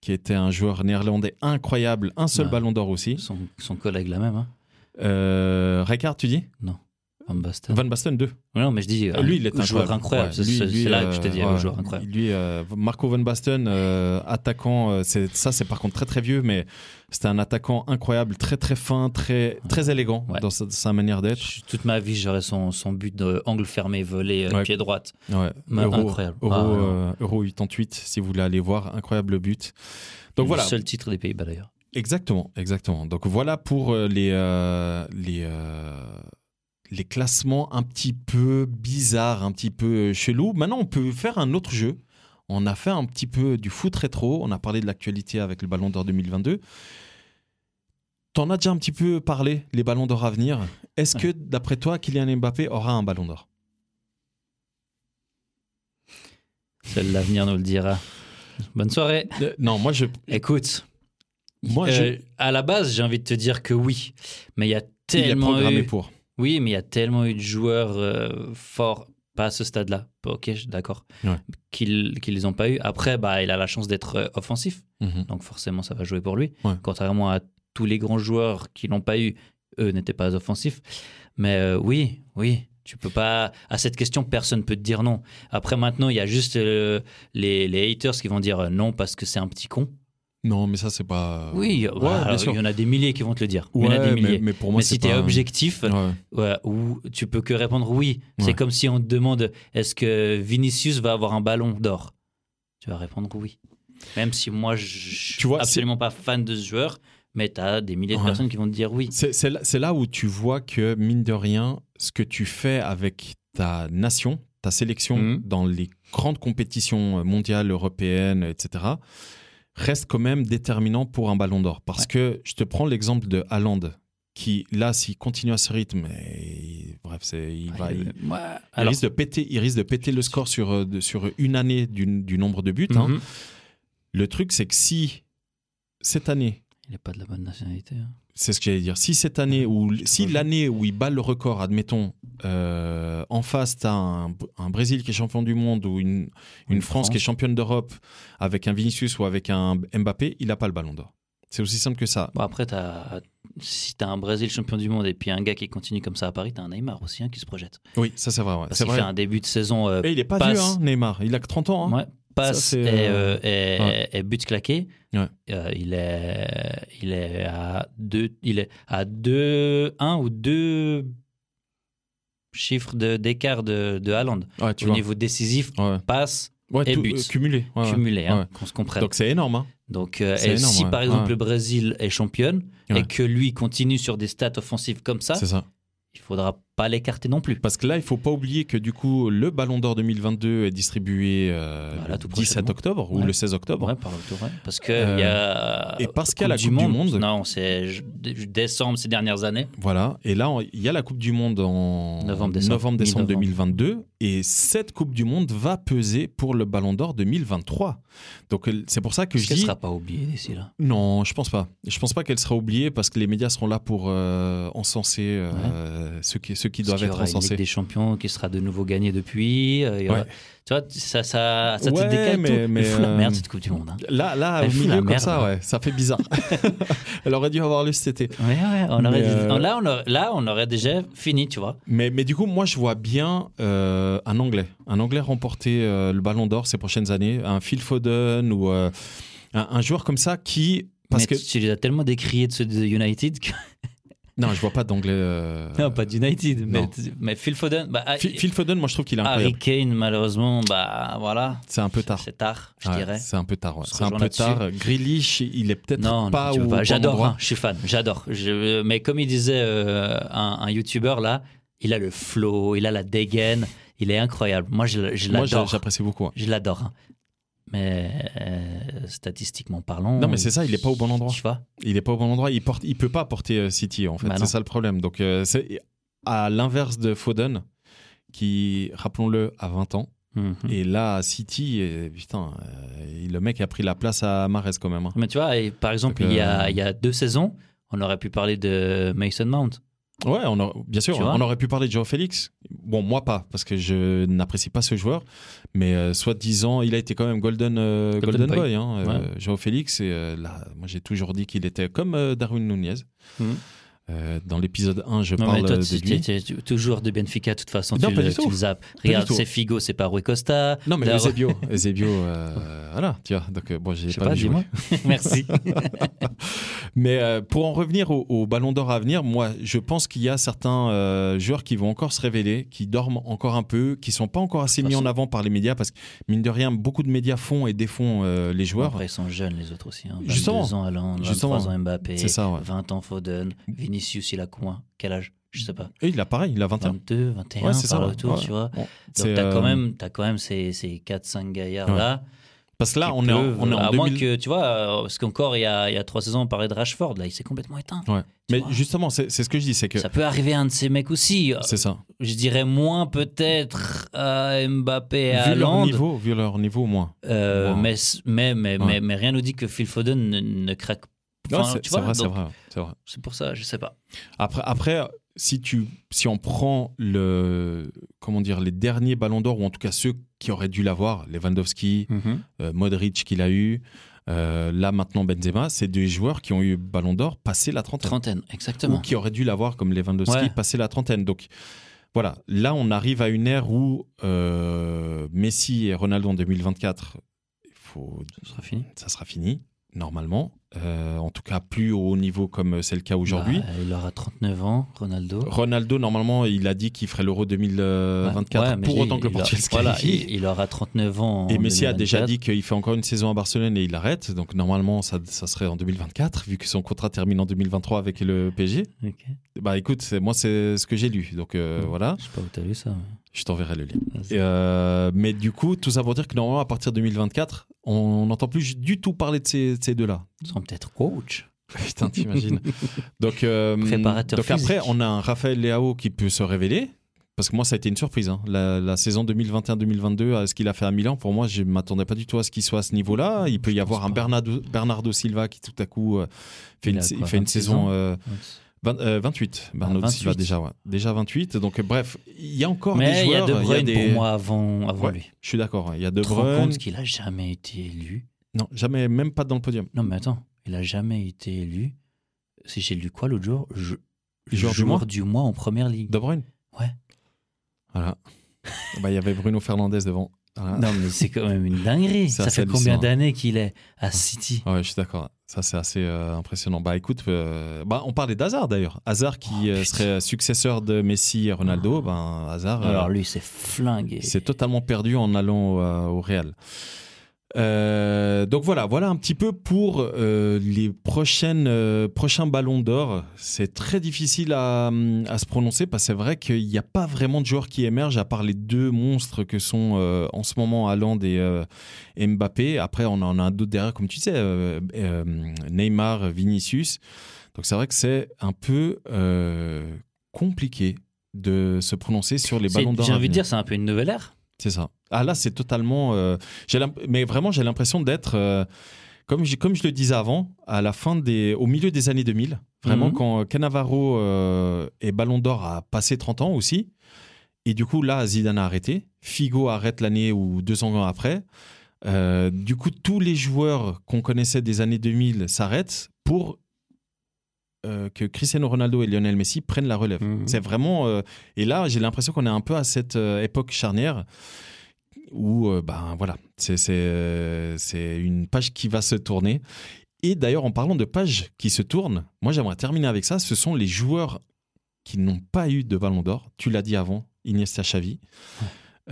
qui était un joueur néerlandais incroyable, un seul Ouais. ballon d'or aussi. Son, son collègue là même, hein. Euh, Rijkaard, tu dis? Van Basten. Van Basten 2. Non, mais je dis lui, il est un joueur incroyable. Ouais, C'est- là euh, que je te dis, ouais, un joueur incroyable. Lui, euh, Marco Van Basten, euh, attaquant, euh, c'est- ça c'est par contre très très vieux, mais c'était un attaquant incroyable, très très fin, très, très élégant Ouais. dans sa, sa manière d'être. Toute ma vie, j'aurais son, son but de angle fermé, volé, euh, pied droite. Ouais. Mais Euro, incroyable. Euro, Ah, non. euh, Euro 88, si vous voulez aller voir, incroyable but. Donc Le voilà, seul titre des Pays-Bas d'ailleurs. Exactement, exactement. Donc voilà pour euh, les, euh, les, euh, les classements un petit peu bizarres, un petit peu chelous. Maintenant, on peut faire un autre jeu. On a fait un petit peu du foot rétro. On a parlé de l'actualité avec le Ballon d'Or 2022. T'en as déjà un petit peu parlé, les Ballons d'Or à venir. Est-ce que, d'après toi, Kylian Mbappé aura un Ballon d'Or? Seul l'avenir nous le dira. Bonne soirée. Euh, Non, moi je. Écoute, Moi, euh, à la base, j'ai envie de te dire que oui. Mais il y a Il tellement programmé eu... pour. Oui, mais il y a tellement eu de joueurs euh, forts, pas à ce stade-là, ok, d'accord, Ouais. qu'ils les ont pas eu. Après, bah, il a la chance d'être euh, offensif, Mhm. donc forcément, ça va jouer pour lui. Ouais. Contrairement à tous les grands joueurs qui l'ont pas eu, eux n'étaient pas offensifs. Mais oui, oui, tu peux pas. À cette question, personne peut te dire non. Après, maintenant, il y a juste les, les haters qui vont dire non parce que c'est un petit con. Non, mais ça, c'est pas. Oui, Ouais, bah, bien sûr. il y en a des milliers qui vont te le dire. il y en Ouais, a des mais, milliers. mais pour moi, mais si tu es objectif, Ouais. Ou tu peux que répondre oui. C'est comme si on te demande est-ce que Vinicius va avoir un ballon d'or? Tu vas répondre oui. Même si moi, je suis absolument pas fan de ce joueur, mais tu as des milliers de personnes qui vont te dire oui. C'est là, où tu vois que, mine de rien, ce que tu fais avec ta nation, ta sélection Mhm. dans les grandes compétitions mondiales, européennes, etc., reste quand même déterminant pour un ballon d'or. Parce Ouais. que je te prends l'exemple de Haaland, qui, là, s'il continue à ce rythme, et- bref, il, va, il, Ouais. il Alors, risque de péter, il risque de péter le score sur, euh, sur une année du, du nombre de buts. hein. mhm. Le truc, c'est que si cette année, il n'est pas de la bonne nationalité. hein. c'est ce que j'allais dire, si cette année, ou si l'année où il bat le record, admettons, euh, en face, tu as un, un Brésil qui est champion du monde ou une, une Une France, qui est championne d'Europe avec un Vinicius ou avec un Mbappé, il n'a pas le ballon d'or. C'est aussi simple que ça. Bon, après, as, si tu as un Brésil champion du monde et puis un gars qui continue comme ça à Paris, tu as un Neymar aussi hein, qui se projette. Oui, ça c'est vrai. ouais. Parce C'est qu'il fait un début de saison euh, Et il est pas passe- vieux, hein, Neymar. Il a que 30 ans. hein. Ouais, passe et, euh, euh, et- ouais. et but claqué. Ouais. Euh, il est il est à deux il est à deux un ou deux chiffres d'écart de de Haaland Ouais, tu au vois. niveau décisif passe Et tout- buts. euh, cumulé. cumulés, hein, qu'on se comprenne. Donc c'est énorme. hein. Donc, euh, et énorme, si par exemple le Brésil est championne et que lui continue sur des stats offensives comme ça, ça. il faudra pas l'écarter non plus. Parce que là, il faut pas oublier que du coup, le Ballon d'Or 2022 est distribué euh, Voilà, le tout 17 prochainement. octobre ou le 16 octobre. Ouais, par tour, ouais. Parce que Euh, y a et parce qu'il y a la Coupe du Monde. Non, c'est décembre ces dernières années. Voilà. Et là, il y a la Coupe du Monde en Novembre, décembre. novembre, décembre Mi-novembre. 2022. Et cette Coupe du Monde va peser pour le Ballon d'Or 2023. Donc c'est pour ça que je dis. sera pas oubliée d'ici là? Non, je pense pas. Je pense pas qu'elle sera oubliée parce que les médias seront là pour euh, encenser euh, ceux qui, ceux qui doivent y être une Ligue des Champions qui sera de nouveau gagnée depuis. euh, il y aura- Ouais. Tu vois, ça, ça, ça Ouais, te décale mais- tout. mais, la euh, merde cette Coupe du Monde. hein. Là, là Elle au milieu comme merde, ça, ouais, ça fait bizarre. Elle aurait dû avoir lieu cet été. Ouais, ouais, on aurait, euh, là, on aurait, là, on aurait déjà fini, tu vois. Mais, mais du coup, moi, je vois bien euh, un Anglais. Un Anglais remporter euh, le Ballon d'Or ces prochaines années. Un Phil Foden ou euh, un, un joueur comme ça qui... Parce mais que... tu, tu les as tellement décriés de ceux de United que... Non, je vois pas d'Anglais... euh, non, pas d'United, mais, mais Phil Foden. Bah, Phil, Phil Foden, moi, je trouve qu'il est Harry incroyable. Kane, malheureusement, bah voilà. C'est un peu tard. C'est tard, je Ouais, dirais. c'est un peu tard. ouais. C'est un peu tard. Grealish, il est peut-être Non, pas non, pas. J'adore, hein, je suis fan, j'adore. Mais comme il disait euh, un, un YouTuber là, il a le flow, il a la dégaine, il est incroyable. Moi, je, je Moi, l'adore. j'apprécie beaucoup. Je l'adore. Mais euh, statistiquement parlant. Non, mais c'est ça, il est pas au bon endroit. Tu vois? Il est pas au bon endroit. Il porte, il peut pas porter euh, City en fait. Bah c'est ça le problème. Donc euh, c'est à l'inverse de Foden, qui rappelons-le a 20 ans. Mhm. Et là, City, putain, le mec a pris la place à Mares quand même. hein. Mais tu vois, et par exemple, Donc, il, y a, il y a deux saisons, on aurait pu parler de Mason Mount. Ouais, on a- bien sûr, on aurait pu parler de Joao Félix. Bon, moi pas, parce que je n'apprécie pas ce joueur. Mais euh, soi-disant, il a été quand même Golden, euh, Golden Golden, Boy. Hein, euh, Ouais. Joao Félix. Et euh, là, moi j'ai toujours dit qu'il était comme Darwin Nunez. Mhm. Euh, dans l'épisode 1, je Non, parle toi, de tu lui. es toujours de Benfica, de toute façon, Non, tu, pas le, du tout. tu le zappes. du Regarde, c'est Figo, c'est pas Rui Costa. Non, mais Eusebio, Eusebio euh, voilà, tu vois. Donc, euh, bon, j'ai pas, pas, vu. Merci. Mais euh, pour en revenir au, au Ballon d'Or à venir, moi, je pense qu'il y a certains euh, joueurs qui vont encore se révéler, qui dorment encore un peu, qui sont pas encore assez De mis en avant par les médias, parce que mine de rien, beaucoup de médias font et défont euh, les joueurs. Après, ils sont jeunes, les autres aussi. Hein. 22 Justement. ans Haaland, 23 Justement. ans Mbappé, C'est ça, ouais. 20 ans Foden, Vinicius, il a quoi Quel âge? Je sais pas. Et il a pareil, il a 21. 22, 21, Ouais, c'est ça, le ouais. tour, Ouais. tu vois. Bon, Donc, t'as quand, euh, même- t'as quand même ces, ces 4-5 gaillards-là. Parce que là, on est, en, on est en À moins 2000. que, tu vois, euh, parce qu'encore, il y a, il y a 3 saisons, on parlait de Rashford, là, il s'est complètement éteint. Ouais. Mais vois. justement, c'est c'est ce que je dis, c'est que Ça peut arriver à un de ces mecs aussi. c'est ça. Je dirais moins peut-être à Mbappé et à Vu leur Haaland. niveau, vu leur niveau, au moins. Euh, Wow. mais, mais, mais, Ouais. mais, mais rien nous dit que Phil Foden ne, ne craque Non, Enfin, c'est tu c'est vois, vrai, c'est vrai, c'est vrai. C'est pour ça, je sais pas. Après, après si, tu, si on prend le, comment dire, les derniers ballons d'or, ou en tout cas ceux qui auraient dû l'avoir, Lewandowski, euh, Modric qu'il a eu, euh, là maintenant Benzema, c'est des joueurs qui ont eu ballon d'or passé la trentaine. Trentaine, exactement. Ou qui auraient dû l'avoir comme Lewandowski Ouais. passé la trentaine. Donc voilà, là on arrive à une ère où euh, Messi et Ronaldo en 2024, il faut, Ce sera fini. ça sera fini, normalement. Euh, en tout cas, plus au haut niveau comme c'est le cas aujourd'hui. Bah, il aura 39 ans, Ronaldo. Ronaldo, normalement, il a dit qu'il ferait l'Euro 2024 Ouais, mais pour autant que le Portugal se Voilà, il, il aura 39 ans. Et Messi a déjà 2024. dit qu'il fait encore une saison à Barcelone et il arrête. Donc normalement, ça, ça serait en 2024, vu que son contrat termine en 2023 avec le PSG. Bah écoute, moi, c'est ce que j'ai lu. Donc euh, Mm. voilà, Je sais pas où t'as vu ça. mais- je t'enverrai le lien. Euh, mais du coup, tout ça pour dire que normalement, à partir de 2024, on n'entend plus du tout parler de ces, de ces deux-là. Ils sont peut-être coach. Putain, t'imagines. donc, euh, Préparateur donc après, on a un Raphaël Leao qui peut se révéler. Parce que moi, ça a été une surprise. hein. La, la saison 2021-2022, à ce qu'il a fait à Milan, pour moi, je ne m'attendais pas du tout à ce qu'il soit à ce niveau-là. Il peut y avoir un. Bernardo, Bernardo Silva qui, tout à coup, euh, fait, Il une, a il quoi, fait une 26 saison. euh, 20, euh, 28. Bernardo 28. Silva, déjà, ouais. déjà 28. Donc, euh, bref, il y a encore des Mais il y a joueurs. De Bruyne des- pour moi avant, avant Ouais, lui. Je suis d'accord. Il y a De Tu te rends Bruyne. compte qu'il a jamais été élu? Non, jamais, même pas dans le podium. Non, mais attends, il a jamais été élu. Si j'ai lu quoi l'autre jour? Je- Joueur du mois du mois en première ligue. De Bruyne? Ouais. Voilà. Bah, Il y avait Bruno Fernandez devant. Voilà. Non, mais c'est quand même une dinguerie. Ça fait combien d'années qu'il est à City? Ouais, je suis d'accord. Ça, c'est assez euh, impressionnant. Bah écoute, euh, bah, on parlait d'Hazard d'ailleurs. Hazard qui Oh, euh, serait successeur de Messi et Ronaldo. Ben, Hazard, Alors lui, c'est flingué. c'est totalement perdu en allant au Real. Euh, donc voilà, voilà un petit peu pour euh, les prochaines, euh, prochains ballons d'or. C'est très difficile à, à se prononcer parce que c'est vrai qu'il n'y a pas vraiment de joueurs qui émergent à part les deux monstres que sont en ce moment Haaland et, et Mbappé. Après, on en a d'autres derrière, comme tu sais, Neymar, Vinicius. Donc c'est vrai que c'est un peu compliqué de se prononcer sur les ballons d'or. J'ai envie de dire, c'est un peu une nouvelle ère. C'est ça. Ah là, c'est totalement. euh, mais vraiment, j'ai l'impression d'être, euh, comme, je, comme je le disais avant, à la fin des, au milieu des années 2000. Vraiment, Mhm. quand Cannavaro euh, et Ballon d'Or a passé 30 ans aussi. Et du coup, là, Zidane a arrêté. Figo arrête l'année ou deux ans après. Euh, du coup, tous les joueurs qu'on connaissait des années 2000 s'arrêtent pour euh, que Cristiano Ronaldo et Lionel Messi prennent la relève. Mhm. C'est vraiment. et là, j'ai l'impression qu'on est un peu à cette époque charnière où, euh, ben voilà, c'est c'est, euh, c'est une page qui va se tourner. Et d'ailleurs, en parlant de pages qui se tournent, moi j'aimerais terminer avec ça. Ce sont les joueurs qui n'ont pas eu de ballon d'or. Tu l'as dit avant, Iniesta Xavi.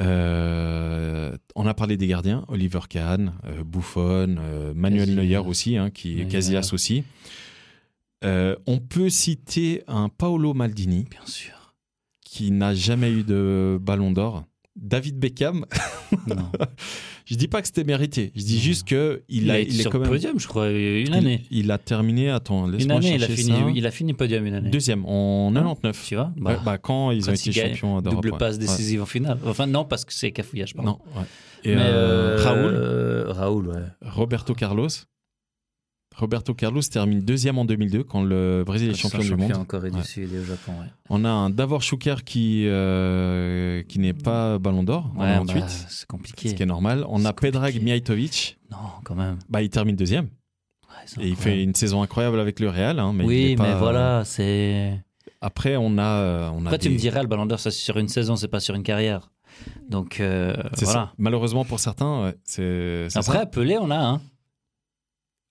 Euh, on a parlé des gardiens, Oliver Kahn, euh, Buffon, euh, Manuel Casillas. Neuer aussi, hein, qui, Neuer. Casillas aussi. On peut citer un Paolo Maldini Bien sûr. qui n'a jamais eu de ballon d'or. David Beckham, Non. je dis pas que c'était mérité, je dis juste que il, Il, a, été il est quand même podium, je crois, une année. Il, a terminé, attends, laisse-moi année, il a, chercher fini, ça. il a fini podium une année. Deuxième, en 99. Tu vois Ouais, bah, quand ils ont quand été il gagne, champions d'Europe. Double passe Ouais. décisive en finale. Enfin, non, parce que c'est cafouillage, pardon. Non, ouais. Et Mais, euh, euh, Raoul, euh, Raoul, ouais. Roberto Carlos. Roberto Carlos termine deuxième en 2002 quand le Brésil est sont champion du monde. en Corée Ouais. du Sud et au Japon, ouais. On a un Davor Schuker qui, euh, qui n'est pas ballon d'or en Ouais, 98, bah, c'est compliqué. ce qui est normal. On a Pedrag. Mijatovic, Non, quand même. bah, il termine deuxième. Et il fait une saison incroyable avec le Real. hein, mais oui, pas- mais voilà, c'est. Après, on a. euh, On a Après, tu me dirais, le Ballon d'Or, ça c'est sur une saison, c'est pas sur une carrière. Donc, euh, c'est voilà. ça. Malheureusement pour certains, c'est Après, ça. Pelé, on a un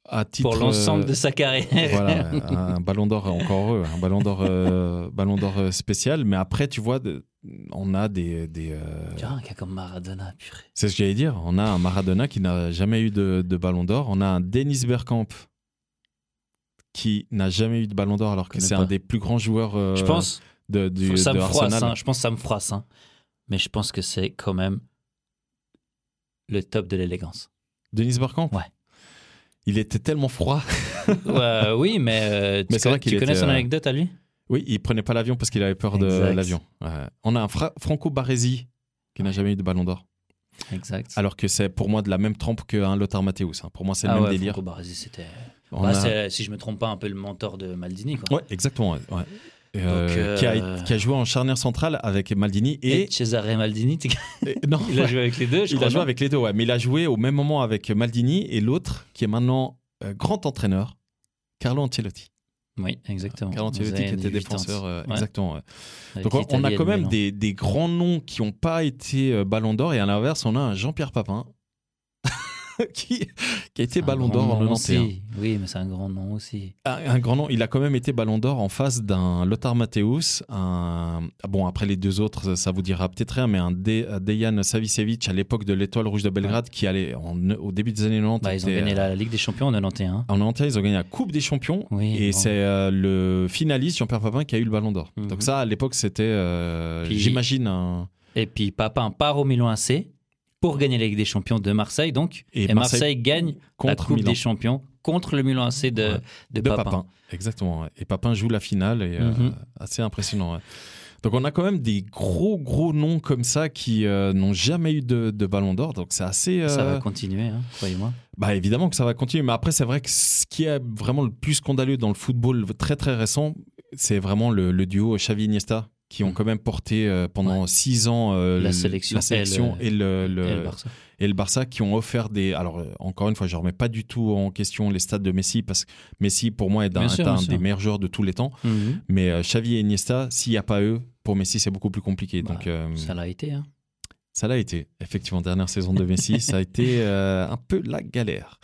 À titre, pour l'ensemble euh, de sa carrière. voilà, un ballon d'or encore heureux, un ballon d'or, euh, ballon d'or euh, spécial. Mais après, tu vois, on a des, des, euh, Tu vois, un gars comme Maradona, purée. c'est ce que j'allais dire. On a un Maradona qui n'a jamais eu de, de ballon d'or. On a un Dennis Bergkamp qui n'a jamais eu de ballon d'or alors que c'est un des plus grands joueurs euh, je pense, de, du, ça de me froisse, hein. je pense que ça me froisse, hein. mais je pense que c'est quand même le top de l'élégance. Denis Bergkamp? Ouais. Il était tellement froid. Ouais, oui, mais, euh, tu, Mais vrai connais son euh, anecdote à lui? Oui, il prenait pas l'avion parce qu'il avait peur de l'avion. On a un Fra- Franco Baresi qui n'a jamais eu de ballon d'or. Exact. Alors que c'est pour moi de la même trempe qu'un Lothar Matthäus. hein. Pour moi, c'est le ah même ouais, délire. Franco Baresi, c'était. Bah, a- si je me trompe pas, un peu le mentor de Maldini. Quoi. Ouais, exactement. ouais. Euh, euh, qui, a, qui a joué en charnière centrale avec Maldini Et, et, Cesare Maldini, non, il a joué avec les deux, je il crois. a joué non avec les deux, ouais, mais il a joué au même moment avec Maldini et l'autre qui est maintenant euh, grand entraîneur, Carlo Ancelotti. Oui, exactement. Carlo Ancelotti qui était défenseur, euh, Ouais. exactement. ouais. Donc on- on a quand même des, des grands noms qui n'ont pas été Ballon d'Or et à l'inverse, on a un Jean-Pierre Papin qui, qui a été Ballon d'Or en nom 91. aussi. Oui, mais c'est un grand nom aussi. Un, un grand nom. Il a quand même été Ballon d'Or en face d'un Lothar Matthäus. Un... ah Bon, après les deux autres, ça vous dira peut-être rien, mais un De- Dejan Savicevic à l'époque de l'Étoile Rouge de Belgrade qui allait en- au début des années 90. Bah, ils ont gagné euh, la Ligue des Champions en 91. En 91, ils ont gagné la Coupe des Champions. Oui, et bon. c'est euh, le finaliste, Jean-Pierre Papin, qui a eu le Ballon d'Or. Mhm. Donc ça, à l'époque, c'était, euh, j'imagine, un... Et puis Papin part au Milan AC pour gagner la Ligue des Champions de Marseille, donc. Et Et, Marseille Marseille, gagne la contre Coupe Milan. des Champions contre le Milan AC de, Ouais. de, de Papin. Papin. Exactement. Et Papin joue la finale et euh, Mhm. assez impressionnant. ouais. Donc on a quand même des gros gros noms comme ça qui euh, n'ont jamais eu de, de ballon d'or. Donc c'est assez. Ça euh, va continuer, hein, croyez-moi. Bah évidemment que ça va continuer. Mais après c'est vrai que ce qui est vraiment le plus scandaleux dans le football très très récent, c'est vraiment le, le duo Xavi Iniesta qui ont Mhm. quand même porté euh, pendant six ans euh, La le- sélection la sélection et et le, le- Et le Barça. et le Barça qui ont offert des. Alors, euh, encore une fois, je ne remets pas du tout en question les stats de Messi parce que Messi, pour moi, est un, sûr, est des meilleurs joueurs de tous les temps. Mhm. Mais euh, Xavi et Iniesta, s'il n'y a pas eux, pour Messi, c'est beaucoup plus compliqué. Bah, Donc, Ça l'a été. Hein. ça l'a été. Effectivement, dernière saison de Messi, ça a été un peu la galère.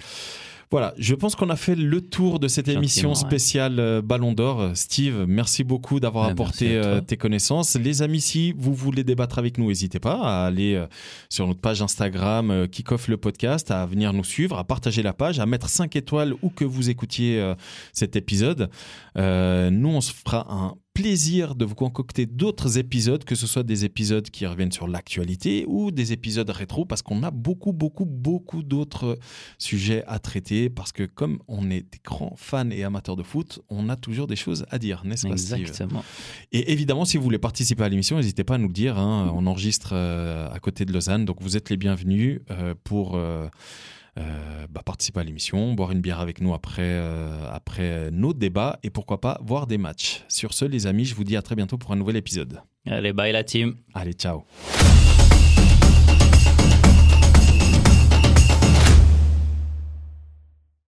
Voilà, je pense qu'on a fait le tour de cette émission Gentiment, spéciale euh, Ballon d'Or. Steve, merci beaucoup d'avoir Ouais, apporté euh, tes connaissances. Les amis, si vous voulez débattre avec nous, n'hésitez pas à aller euh, sur notre page Instagram Kickoff le podcast, à venir nous suivre, à partager la page, à mettre 5 étoiles où que vous écoutiez cet épisode. Euh, nous, on se fera un plaisir de vous concocter d'autres épisodes, que ce soit des épisodes qui reviennent sur l'actualité ou des épisodes rétro, parce qu'on a beaucoup, beaucoup, beaucoup d'autres sujets à traiter, parce que comme on est des grands fans et amateurs de foot, on a toujours des choses à dire, n'est-ce pas Steve? Exactement. Et évidemment, si vous voulez participer à l'émission, n'hésitez pas à nous le dire. hein. On enregistre euh, à côté de Lausanne, donc vous êtes les bienvenus euh, pour euh, euh, bah, participer à l'émission, boire une bière avec nous après, euh, après nos débats et pourquoi pas voir des matchs. Sur ce, les amis, je vous dis à très bientôt pour un nouvel épisode. Allez, bye la team. Allez, ciao